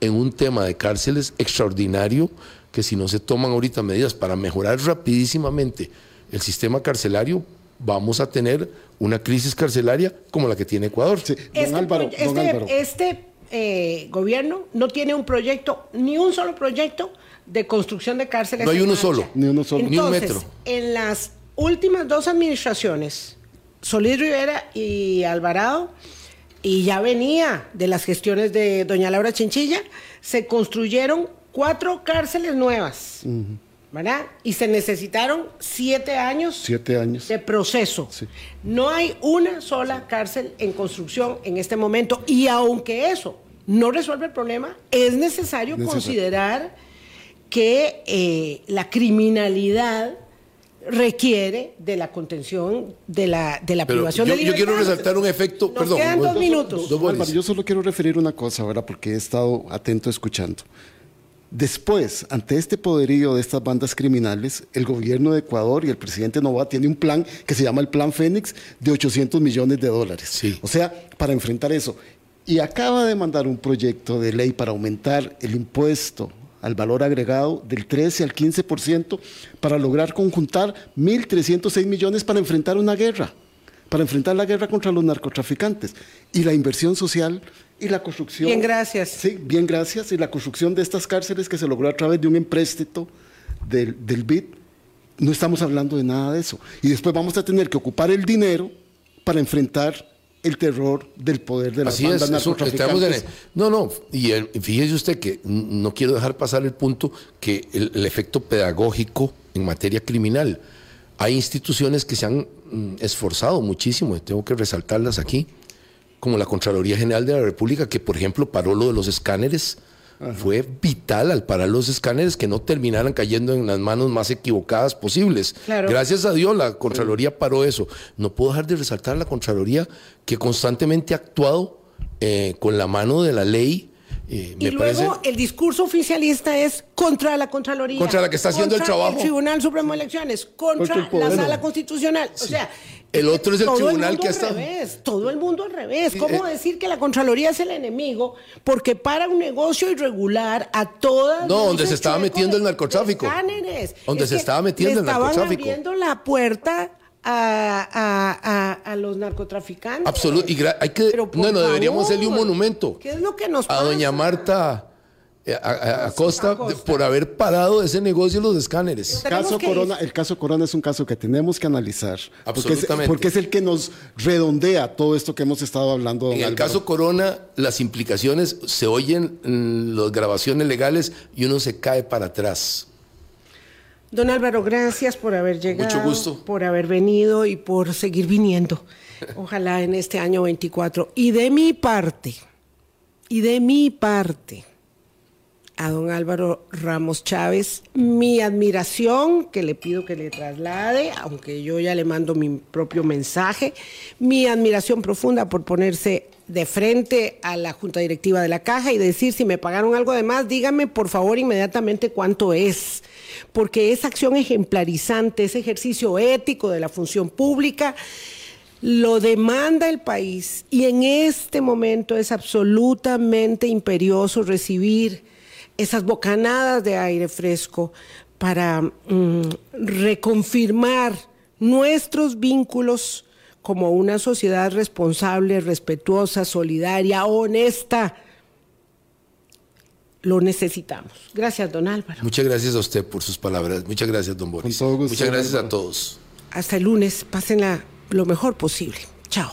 en un tema de cárceles extraordinario que si no se toman ahorita medidas para mejorar rapidísimamente el sistema carcelario, vamos a tener una crisis carcelaria como la que tiene Ecuador. Sí, don Este, Álvaro, don este- Álvaro. este, eh, gobierno no tiene un proyecto, ni un solo proyecto de construcción de cárceles. No hay uno marcha. solo. Ni uno solo. Ni un Entonces, metro. En las últimas dos administraciones, Solís Rivera y Alvarado, y ya venía de las gestiones de doña Laura Chinchilla, se construyeron cuatro cárceles nuevas, ¿verdad? Y se necesitaron siete años Siete años. de proceso. Sí. No hay una sola cárcel en construcción en este momento. Y aunque eso no resuelve el problema, es necesario, Necesario. considerar que eh, la criminalidad requiere de la contención de la, de la Pero privación yo, de yo quiero libertad. resaltar un efecto. Nos perdón, quedan dos dos- minutos. dos. Álvaro, yo solo quiero referir una cosa ahora porque he estado atento escuchando. Después, ante este poderío de estas bandas criminales, el gobierno de Ecuador y el presidente Novoa tiene un plan que se llama el Plan Fénix de 800 millones de dólares. Sí. O sea, para enfrentar eso. Y acaba de mandar un proyecto de ley para aumentar el impuesto al valor agregado del 13 al 15% para lograr conjuntar 1.306 millones para enfrentar una guerra, para enfrentar la guerra contra los narcotraficantes. Y la inversión social y la construcción. Bien, gracias. Sí, bien, gracias. Y la construcción de estas cárceles que se logró a través de un empréstito del, del BID, no estamos hablando de nada de eso. Y después vamos a tener que ocupar el dinero para enfrentar el terror del poder de las Así es, estamos en no, no, y el- fíjese usted que no quiero dejar pasar el punto que el, el efecto pedagógico en materia criminal. Hay instituciones que se han mm, esforzado muchísimo, y tengo que resaltarlas aquí, como la Contraloría General de la República, que por ejemplo paró lo de los escáneres. Fue vital al parar los escáneres que no terminaran cayendo en las manos más equivocadas posibles. Claro. Gracias a Dios la Contraloría paró eso. No puedo dejar de resaltar a la Contraloría que constantemente ha actuado eh, con la mano de la ley. eh, Y me luego parece- el discurso oficialista es contra la Contraloría. Contra la que está haciendo el contra trabajo. el Tribunal Supremo de Elecciones, contra, la Sala Constitucional. O sea, El otro es el todo tribunal que está- revés, todo el mundo al revés. ¿Cómo eh, decir que la Contraloría es el enemigo? Porque para un negocio irregular a todas. No, donde se estaba metiendo el narcotráfico. Donde Es se estaba metiendo el narcotráfico. abriendo la puerta a, a- a- a los narcotraficantes. Absoluto. Y hay que, bueno, deberíamos hacerle un monumento ¿Qué es lo que nos a pasa? doña Marta eh, a- a- Acosta, Acosta. de- por haber parado ese negocio de los escáneres. Tenemos Caso que- Corona, el caso Corona es un caso que tenemos que analizar. Porque es, Absolutamente. porque es el que nos redondea todo esto que hemos estado hablando. En el Álvaro. caso Corona, las implicaciones se oyen en las grabaciones legales y uno se cae para atrás. Don Álvaro, gracias por haber llegado. Mucho gusto. Por haber venido y por seguir viniendo. Ojalá en este año 24. Y de mi parte, y de mi parte, a don Álvaro Ramos Chávez, mi admiración, que le pido que le traslade, aunque yo ya le mando mi propio mensaje, mi admiración profunda por ponerse de frente a la junta directiva de la caja y decir si me pagaron algo de más, dígame por favor inmediatamente cuánto es, porque esa acción ejemplarizante, ese ejercicio ético de la función pública, lo demanda el país. Y en este momento es absolutamente imperioso recibir esas bocanadas de aire fresco para mm, reconfirmar nuestros vínculos como una sociedad responsable, respetuosa, solidaria, honesta. Lo necesitamos. Gracias, don Álvaro. Muchas gracias a usted por sus palabras. Muchas gracias, don Boris. Con todo gusto, Muchas gracias Álvaro. a todos. Hasta el lunes. Pásenla lo mejor posible. Chao.